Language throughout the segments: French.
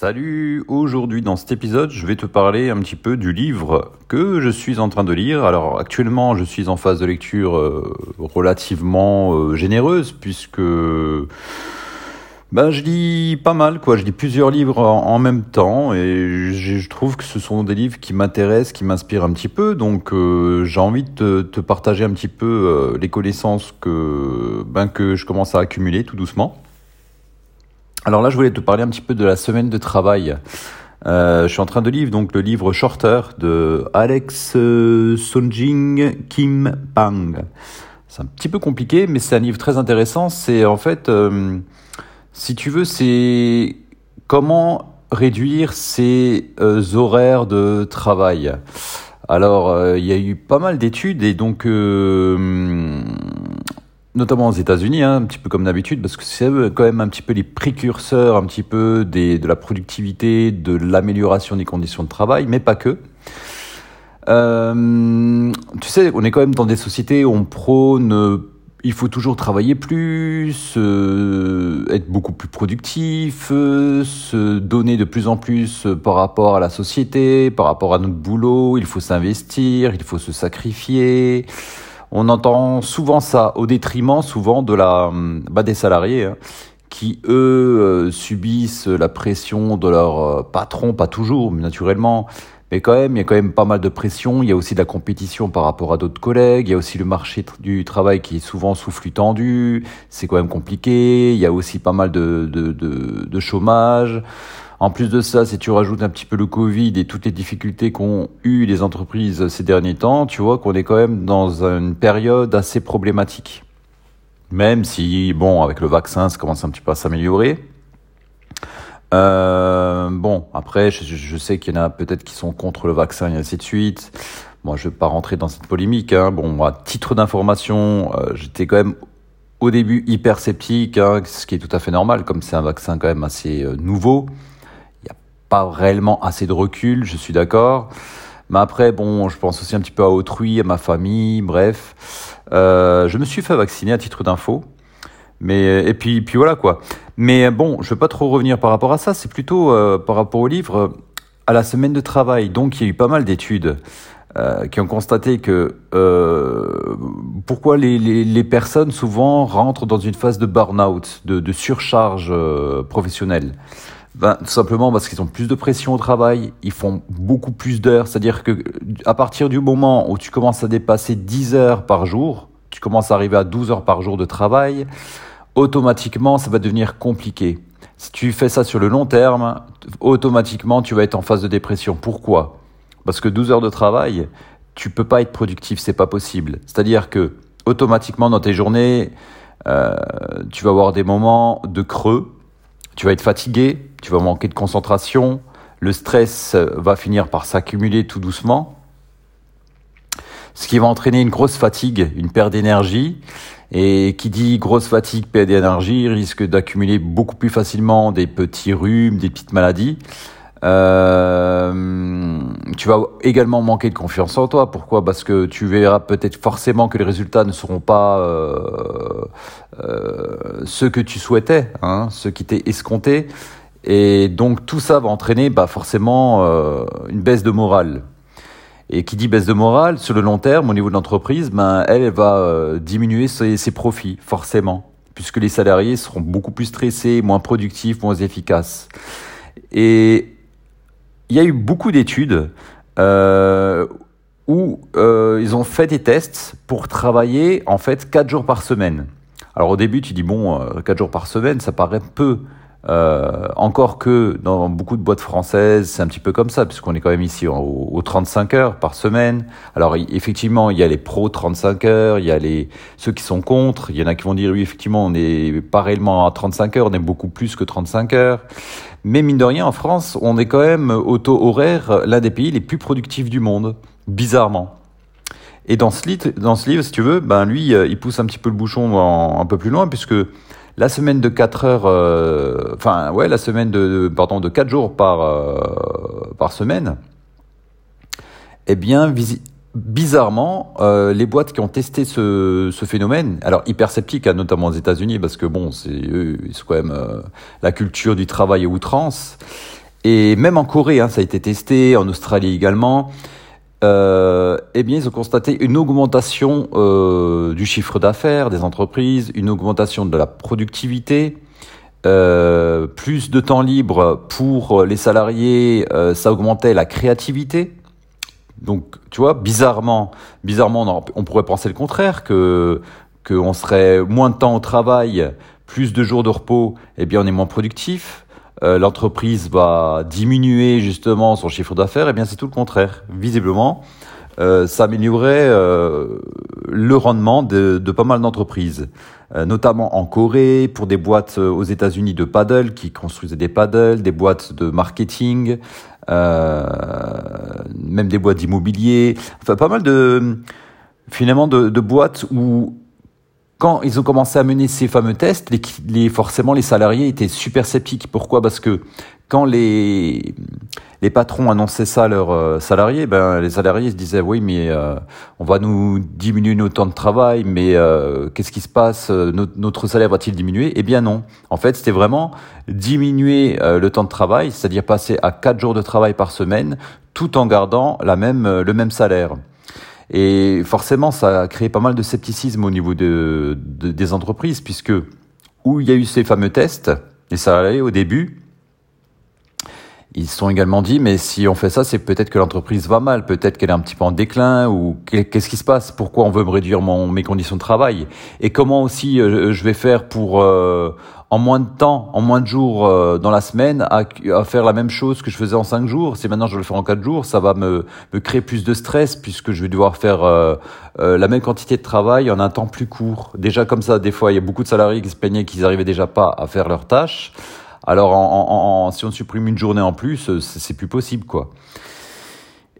Salut, aujourd'hui dans cet épisode je vais te parler un petit peu du livre que je suis en train de lire. Alors actuellement je suis en phase de lecture euh, relativement euh, généreuse puisque ben, je lis pas mal quoi, je lis plusieurs livres en, même temps et je, trouve que ce sont des livres qui m'intéressent, qui m'inspirent un petit peu donc euh, j'ai envie de te, partager un petit peu les connaissances que, ben, que je commence à accumuler tout doucement. Alors là, je voulais te parler un petit peu de la semaine de travail. Euh, je suis en train de lire donc le livre Shorter de Alex euh, Sonjing Kim Pang. C'est un petit peu compliqué, mais c'est un livre très intéressant. C'est en fait, euh, si tu veux, c'est comment réduire ses horaires de travail. Alors, il y a eu pas mal d'études et donc notamment aux États-Unis, hein, un petit peu comme d'habitude, parce que c'est quand même un petit peu les précurseurs, un petit peu de la productivité, de l'amélioration des conditions de travail, mais pas que. Euh, tu sais, on est quand même dans des sociétés où on prône, il faut toujours travailler plus, euh, être beaucoup plus productif, euh, se donner de plus en plus par rapport à la société, par rapport à notre boulot, il faut s'investir, il faut se sacrifier. On entend souvent ça au détriment souvent de la bah, des salariés hein, qui eux euh, subissent la pression de leur euh, patron, pas toujours, mais naturellement. Mais quand même, il y a quand même pas mal de pression. Il y a aussi de la compétition par rapport à d'autres collègues. Il y a aussi le marché du travail qui est souvent sous tendu. C'est quand même compliqué. Il y a aussi pas mal de, de, de chômage. En plus de ça, si tu rajoutes un petit peu le Covid et toutes les difficultés qu'ont eu les entreprises ces derniers temps, tu vois qu'on est quand même dans une période assez problématique. Même si, bon, avec le vaccin, ça commence un petit peu à s'améliorer. Euh, bon, après, je, sais qu'il y en a peut-être qui sont contre le vaccin et ainsi de suite. Moi, je ne vais pas rentrer dans cette polémique. Hein. Bon, à titre d'information, euh, j'étais quand même au début hyper sceptique, hein, ce qui est tout à fait normal, comme c'est un vaccin quand même assez euh, nouveau pas réellement assez de recul, je suis d'accord. Mais après, bon, je pense aussi un petit peu à autrui, à ma famille, bref. Euh, je me suis fait vacciner à titre d'info. Mais et puis puis voilà quoi. Mais bon, je vais pas trop revenir par rapport à ça. C'est plutôt euh, par rapport au livre à la semaine de travail. Donc il y a eu pas mal d'études euh, qui ont constaté que pourquoi les, personnes souvent rentrent dans une phase de burn-out, de, surcharge professionnelle ben, tout simplement parce qu'ils ont plus de pression au travail, ils font beaucoup plus d'heures. C'est-à-dire que à partir du moment où tu commences à dépasser 10 heures par jour, tu commences à arriver à 12 heures par jour de travail, automatiquement, ça va devenir compliqué. Si tu fais ça sur le long terme, automatiquement, tu vas être en phase de dépression. Pourquoi? Parce que 12 heures de travail, tu peux pas être productif, c'est pas possible. C'est-à-dire que automatiquement dans tes journées, euh, tu vas avoir des moments de creux, tu vas être fatigué, tu vas manquer de concentration, le stress va finir par s'accumuler tout doucement, ce qui va entraîner une grosse fatigue, une perte d'énergie. Et qui dit grosse fatigue, perte d'énergie, risque d'accumuler beaucoup plus facilement des petits rhumes, des petites maladies. Euh, tu vas également manquer de confiance en toi. Pourquoi? Parce que tu verras peut-être forcément que les résultats ne seront pas euh, euh, ceux que tu souhaitais, hein, ceux qui t'étaient escomptés. Et donc tout ça va entraîner bah, forcément euh, une baisse de morale. Et qui dit baisse de morale, sur le long terme, au niveau de l'entreprise, ben, elle, va euh, diminuer ses, ses, profits, forcément, puisque les salariés seront beaucoup plus stressés, moins productifs, moins efficaces. Et il y a eu beaucoup d'études euh, où euh, ils ont fait des tests pour travailler en fait 4 jours par semaine. Alors au début, tu dis bon, 4 jours par semaine, ça paraît peu. Euh, encore que dans beaucoup de boîtes françaises, c'est un petit peu comme ça, puisqu'on est quand même ici aux, 35 heures par semaine. Alors effectivement, il y a les pros 35 heures, il y a les ceux qui sont contre. Il y en a qui vont dire oui, effectivement, on est pas réellement à 35 heures, on est beaucoup plus que 35 heures. Mais mine de rien, en France, on est quand même au taux horaire l'un des pays les plus productifs du monde, bizarrement. Et dans ce, livre, si tu veux, ben lui, euh, il pousse un petit peu le bouchon un peu plus loin, puisque la semaine de 4 heures, euh, enfin ouais, la semaine de, pardon de 4 jours par euh, par semaine, eh bien bizarrement, euh, les boîtes qui ont testé ce, ce phénomène, alors hyper sceptiques, hein, notamment aux États-Unis, parce que bon, c'est eux, c'est quand même la culture du travail à outrance. Et même en Corée, hein, ça a été testé, en Australie également, euh, eh bien, ils ont constaté une augmentation euh, du chiffre d'affaires des entreprises, une augmentation de la productivité, euh, plus de temps libre pour les salariés, ça augmentait la créativité. Donc, tu vois, bizarrement, bizarrement, on pourrait penser le contraire, que qu'on serait moins de temps au travail, plus de jours de repos, eh bien, on est moins productif. Euh, l'entreprise va diminuer justement son chiffre d'affaires, eh bien, c'est tout le contraire. Visiblement, euh, ça améliorerait euh, le rendement de, de pas mal d'entreprises, euh, notamment en Corée, pour des boîtes aux États-Unis de paddle qui construisaient des paddles, des boîtes de marketing, même des boîtes d'immobilier, enfin pas mal de finalement de, de boîtes où quand ils ont commencé à mener ces fameux tests, forcément les salariés étaient super sceptiques. Pourquoi? Parce que quand les, les patrons annonçaient ça à leurs euh, salariés, ben les salariés se disaient oui mais euh, on va nous diminuer nos temps de travail, mais euh, qu'est-ce qui se passe? Notre, notre salaire va-t-il diminuer? Eh bien non. En fait, c'était vraiment diminuer le temps de travail, c'est-à-dire passer à quatre jours de travail par semaine, tout en gardant la même le même salaire. Et forcément, ça a créé pas mal de scepticisme au niveau de, des entreprises, puisque où il y a eu ces fameux tests, les salariés au début, ils se sont également dit, mais si on fait ça, c'est peut-être que l'entreprise va mal, peut-être qu'elle est un petit peu en déclin, ou qu'est-ce qui se passe? Pourquoi on veut me réduire mes conditions de travail? Et comment aussi euh, je vais faire pour euh, en moins de temps, en moins de jours euh, dans la semaine, à, à, faire la même chose que je faisais en cinq jours. Si maintenant je le fais en quatre jours, ça va me, me créer plus de stress puisque je vais devoir faire euh, euh, la même quantité de travail en un temps plus court. Déjà comme ça, des fois, il y a beaucoup de salariés qui se plaignaient qu'ils n'arrivaient déjà pas à faire leurs tâches. Alors, en, en, si on supprime une journée en plus, c'est plus possible, quoi.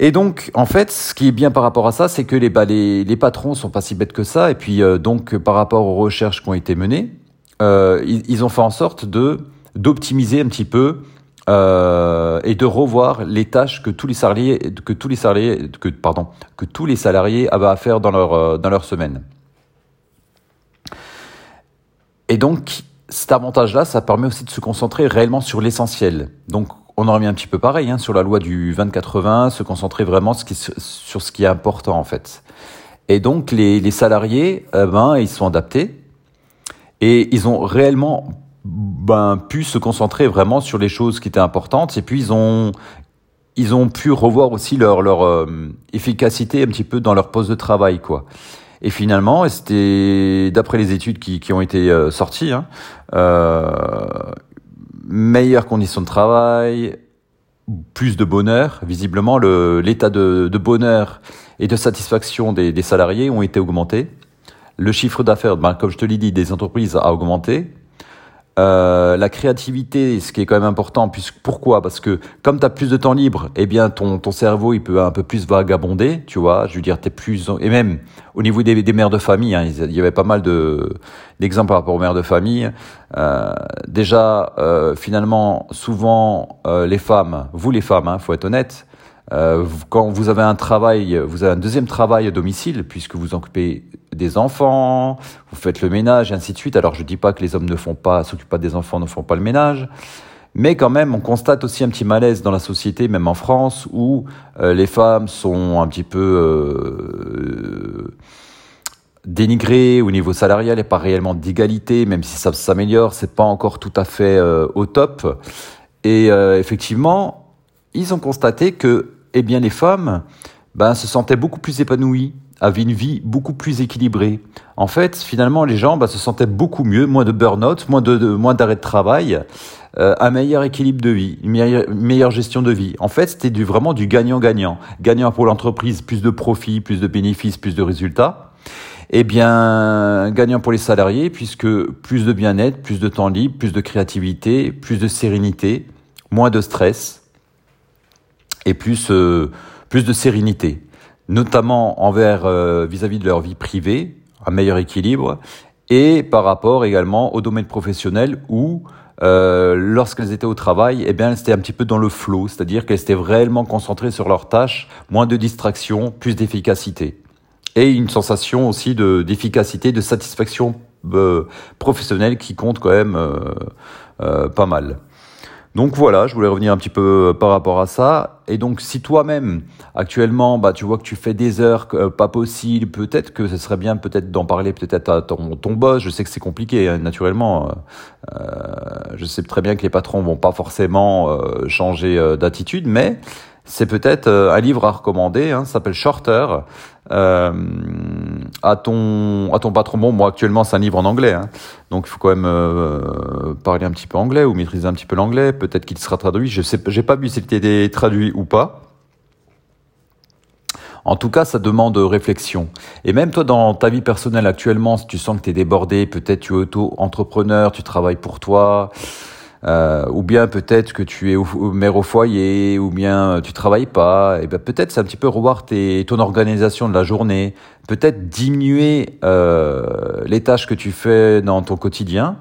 Et donc, en fait, ce qui est bien par rapport à ça, c'est que les, bah, les, les patrons sont pas si bêtes que ça. Et puis, donc, par rapport aux recherches qui ont été menées, euh, ils, ont fait en sorte de d'optimiser un petit peu euh, et de revoir les tâches que tous les salariés que tous les salariés que pardon que tous les salariés avaient à faire dans leur euh, dans leur semaine. Et donc cet avantage-là, ça permet aussi de se concentrer réellement sur l'essentiel. Donc on en revient un petit peu pareil hein, sur la loi du 20-80, se concentrer vraiment sur ce qui est important en fait. Et donc les, les salariés, eh ben ils sont adaptés et ils ont réellement ben, pu se concentrer vraiment sur les choses qui étaient importantes. Et puis ils ont ils ont pu revoir aussi leur leur euh, efficacité un petit peu dans leur poste de travail quoi. Et finalement, c'était d'après les études qui, qui ont été euh, sorties, hein, euh, meilleures conditions de travail, plus de bonheur. Visiblement, l'état de, de, bonheur et de satisfaction des, des salariés ont été augmentés. Le chiffre d'affaires, ben, comme je te l'ai dit, des entreprises a augmenté. Euh, la créativité, ce qui est quand même important, puisque, pourquoi? Parce que comme tu as plus de temps libre, eh bien ton, ton cerveau il peut un peu plus vagabonder, tu vois? Je veux dire, t'es plus et même au niveau des, des mères de famille, hein, il y avait pas mal de d'exemples par rapport aux mères de famille. Euh, déjà, euh, finalement, souvent euh, les femmes, vous les femmes, hein, faut être honnête, quand vous avez un travail, vous avez un deuxième travail à domicile, puisque vous occupez des enfants, vous faites le ménage, et ainsi de suite. Alors je dis pas que les hommes ne font pas, s'occupent pas des enfants, ne font pas le ménage, mais quand même, on constate aussi un petit malaise dans la société, même en France, où euh, les femmes sont un petit peu euh, dénigrées au niveau salarial et pas réellement d'égalité, même si ça s'améliore, c'est pas encore tout à fait euh, au top. Et euh, effectivement, ils ont constaté que eh bien les femmes ben, se sentaient beaucoup plus épanouies, avaient une vie beaucoup plus équilibrée. En fait, finalement, les gens ben, se sentaient beaucoup mieux, moins de burn-out, moins de, moins d'arrêt de travail, euh, un meilleur équilibre de vie, une meilleure, gestion de vie. En fait, c'était du, vraiment du gagnant-gagnant. Gagnant pour l'entreprise, plus de profits, plus de bénéfices, plus de résultats. Eh bien, gagnant pour les salariés, puisque plus de bien-être, plus de temps libre, plus de créativité, plus de sérénité, moins de stress et plus, euh, plus de sérénité, notamment envers euh, vis-à-vis de leur vie privée, un meilleur équilibre, et par rapport également au domaine professionnel où euh, lorsqu'elles étaient au travail, eh bien, elles étaient un petit peu dans le flow, c'est-à-dire qu'elles étaient réellement concentrées sur leurs tâches, moins de distractions, plus d'efficacité. Et une sensation aussi de, d'efficacité, de satisfaction professionnelle qui compte quand même pas mal. Donc voilà, je voulais revenir un petit peu par rapport à ça. Et donc si toi-même actuellement, bah tu vois que tu fais des heures pas possible, peut-être que ce serait bien peut-être d'en parler peut-être à ton, ton boss. Je sais que c'est compliqué hein, naturellement. Euh, je sais très bien que les patrons vont pas forcément euh, changer d'attitude, mais c'est peut-être un livre à recommander. Hein, s'appelle Shorter. Euh, à ton à ton patron. Bon, moi actuellement c'est un livre en anglais, hein, donc il faut quand même euh, parler un petit peu anglais ou maîtriser un petit peu l'anglais. Peut-être qu'il sera traduit. Je sais, j'ai pas vu s'il était traduit ou pas. En tout cas, ça demande réflexion. Et même toi, dans ta vie personnelle actuellement, si tu sens que tu es débordé, peut-être tu es auto-entrepreneur, tu travailles pour toi, euh, ou bien peut-être que tu es mère au foyer, ou bien euh, tu travailles pas, et ben peut-être c'est un petit peu revoir tes, ton organisation de la journée, peut-être diminuer euh, les tâches que tu fais dans ton quotidien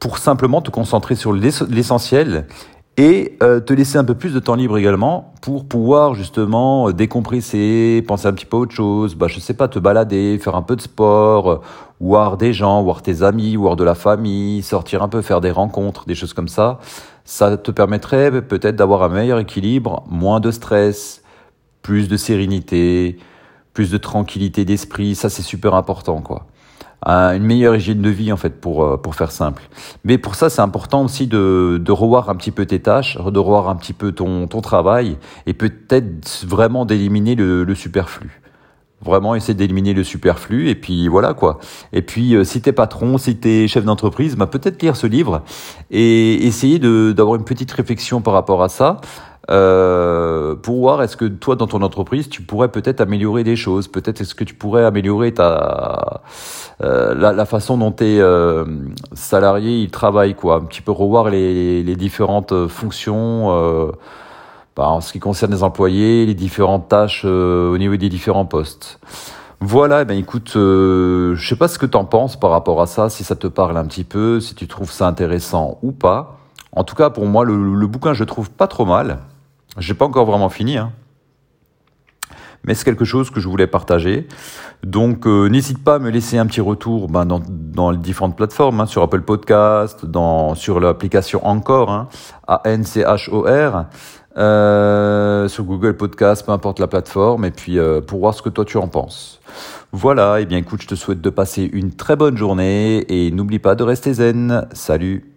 pour simplement te concentrer sur l'essentiel et euh, te laisser un peu plus de temps libre également pour pouvoir justement euh, décompresser, penser un petit peu à autre chose, bah je sais pas, te balader, faire un peu de sport, euh, voir des gens, voir tes amis, voir de la famille, sortir un peu, faire des rencontres, des choses comme ça. Ça te permettrait peut-être d'avoir un meilleur équilibre, moins de stress, plus de sérénité, plus de tranquillité d'esprit, ça c'est super important quoi une meilleure hygiène de vie en fait pour euh, pour faire simple. Mais pour ça, c'est important aussi de de revoir un petit peu tes tâches, de revoir un petit peu ton ton travail et peut-être vraiment d'éliminer le, le superflu. Vraiment essayer d'éliminer le superflu et puis voilà quoi. Et puis euh, si t'es patron, si t'es chef d'entreprise, bah peut-être lire ce livre et essayer de d'avoir une petite réflexion par rapport à ça. Euh, pour voir est-ce que toi dans ton entreprise tu pourrais peut-être améliorer des choses? Peut-être est-ce que tu pourrais améliorer ta euh, la, façon dont tes euh, salariés ils travaillent quoi? Un petit peu revoir les, les différentes fonctions bah, en ce qui concerne les employés les différentes tâches au niveau des différents postes voilà, eh ben écoute, euh, je sais pas ce que tu en penses par rapport à ça, si ça te parle un petit peu, si tu trouves ça intéressant ou pas. En tout cas, pour moi, le, le bouquin, je le trouve pas trop mal. J'ai pas encore vraiment fini, hein. mais c'est quelque chose que je voulais partager. Donc euh, n'hésite pas à me laisser un petit retour ben, dans, dans les différentes plateformes, hein, sur Apple Podcast, dans, sur l'application Encore, hein, A-N-C-H-O-R, euh, sur Google Podcast, peu importe la plateforme, et puis euh, pour voir ce que toi tu en penses. Voilà, et eh bien écoute, je te souhaite de passer une très bonne journée et n'oublie pas de rester zen. Salut